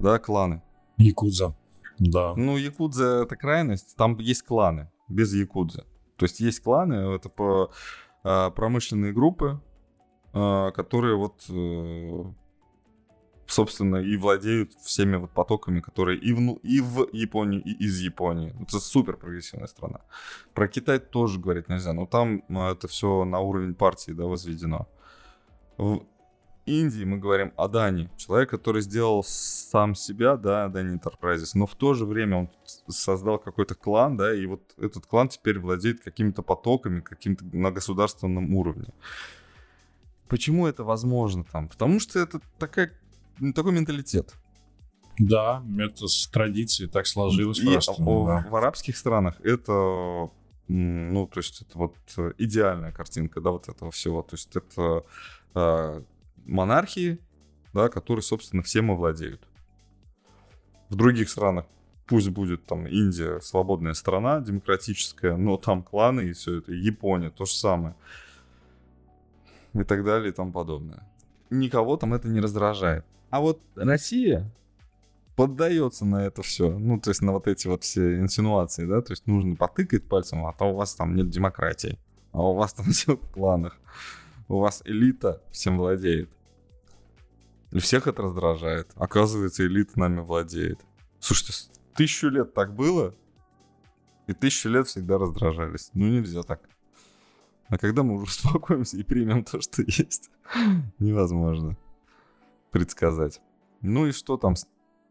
да, кланы. Якудза, да. Ну, Якудза это крайность, там есть кланы без Якудза. То есть есть кланы, это по а, промышленные группы, а, которые вот э, собственно, и владеют всеми вот потоками, которые и в, и в Японии, и из Японии. Это супер прогрессивная страна. Про Китай тоже говорить нельзя, но там а, это все на уровень партии, да, возведено. В Индии мы говорим о Дани, человек, который сделал сам себя, да, Дани Enterprises, но в то же время он создал какой-то клан, да, и вот этот клан теперь владеет какими-то потоками, каким-то на государственном уровне. Почему это возможно там? Потому что это такая такой менталитет. Да, это с традиции так сложилось и просто. О, да. В арабских странах это, ну, то есть это вот идеальная картинка, да, вот этого всего. То есть это э, монархии, да, которые, собственно, всем овладеют. В других странах пусть будет там Индия свободная страна, демократическая, но там кланы и все это, Япония то же самое. И так далее и тому подобное. Никого там это не раздражает. А вот Россия поддается на это все. Ну, то есть на вот эти вот все инсинуации, да, то есть нужно потыкать пальцем, а то у вас там нет демократии, а у вас там все в планах. У вас элита всем владеет. И всех это раздражает. Оказывается, элита нами владеет. Слушайте, тысячу лет так было, и тысячу лет всегда раздражались. Ну, нельзя так. А когда мы уже успокоимся и примем то, что есть, невозможно предсказать. Ну и что там с,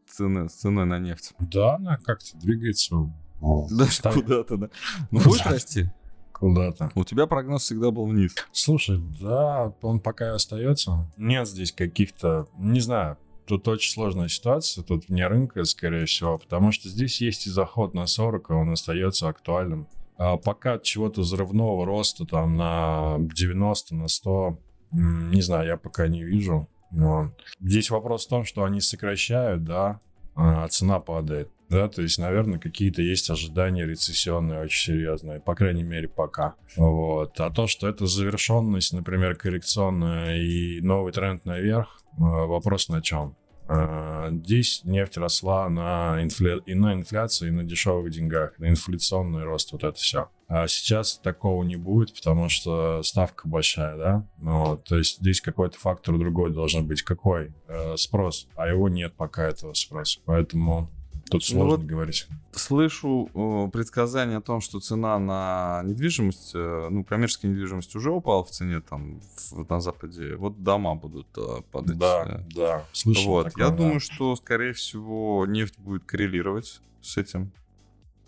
цены, с ценой на нефть? Да, она как-то двигается. Да, куда-то, да. Ну, будет расти? Куда-то. У тебя прогноз всегда был вниз. Слушай, да, он пока и остается. Нет здесь каких-то, не знаю, тут очень сложная ситуация, тут вне рынка, скорее всего, потому что здесь есть и заход на 40, и он остается актуальным. А пока чего-то взрывного роста там на 90, на 100, не знаю, я пока не вижу. Вот. Здесь вопрос в том, что они сокращают, да, а цена падает. Да, то есть, наверное, какие-то есть ожидания рецессионные очень серьезные, по крайней мере, пока. Вот. А то, что это завершенность, например, коррекционная и новый тренд наверх, э, вопрос на чем? Э, здесь нефть росла на, инфля... и на инфляции, и на дешевых деньгах, на инфляционный рост, вот это все. А сейчас такого не будет, потому что ставка большая, да? Ну, то есть здесь какой-то фактор другой должен быть. Какой? Э, спрос. А его нет пока этого спроса. Поэтому Тут ну сложно ну, вот говорить. Слышу э, предсказание о том, что цена на недвижимость, э, ну, коммерческая недвижимость уже упала в цене там в, на Западе. Вот дома будут э, падать. Да, э. да. Слышал вот. Такое, Я да. думаю, что, скорее всего, нефть будет коррелировать с этим.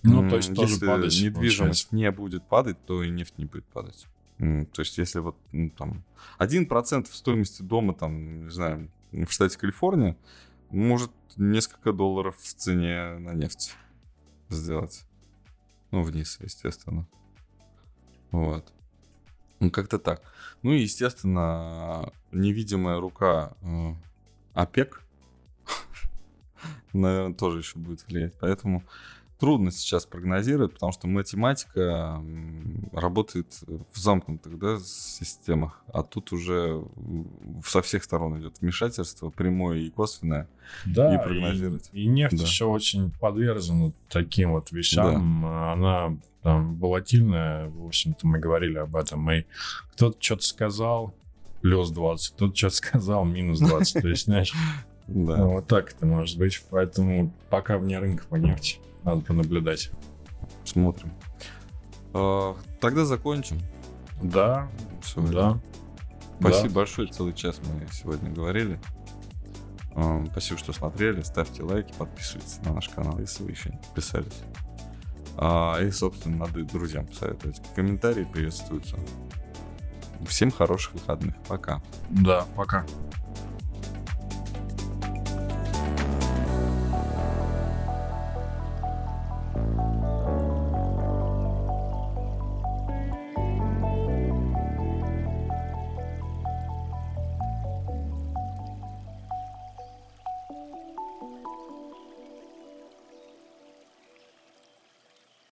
Ну, то есть тоже если падать, недвижимость получается. не будет падать, то и нефть не будет падать. То есть если вот ну, там 1% в стоимости дома, там, не знаю, в штате Калифорния, может несколько долларов в цене на нефть сделать. Ну, вниз, естественно. Вот. Ну, как-то так. Ну и, естественно, невидимая рука э, ОПЕК, наверное, тоже еще будет влиять. Поэтому трудно сейчас прогнозировать, потому что математика работает в замкнутых да, системах, а тут уже со всех сторон идет вмешательство, прямое и косвенное, да, и прогнозировать. И, и нефть да. еще очень подвержена таким вот вещам. Да. Она там волатильная, в общем-то, мы говорили об этом. И кто-то что-то сказал, плюс 20, кто-то что-то сказал, минус 20. То есть, знаешь, вот так это может быть. Поэтому пока вне рынка по нефти. Надо понаблюдать. Смотрим. А, тогда закончим. Да. Все. Да. Спасибо да. большое. Целый час мы сегодня говорили. А, спасибо, что смотрели. Ставьте лайки, подписывайтесь на наш канал, если вы еще не подписались. А, и, собственно, надо друзьям посоветовать. Комментарии приветствуются. Всем хороших выходных. Пока. Да, пока.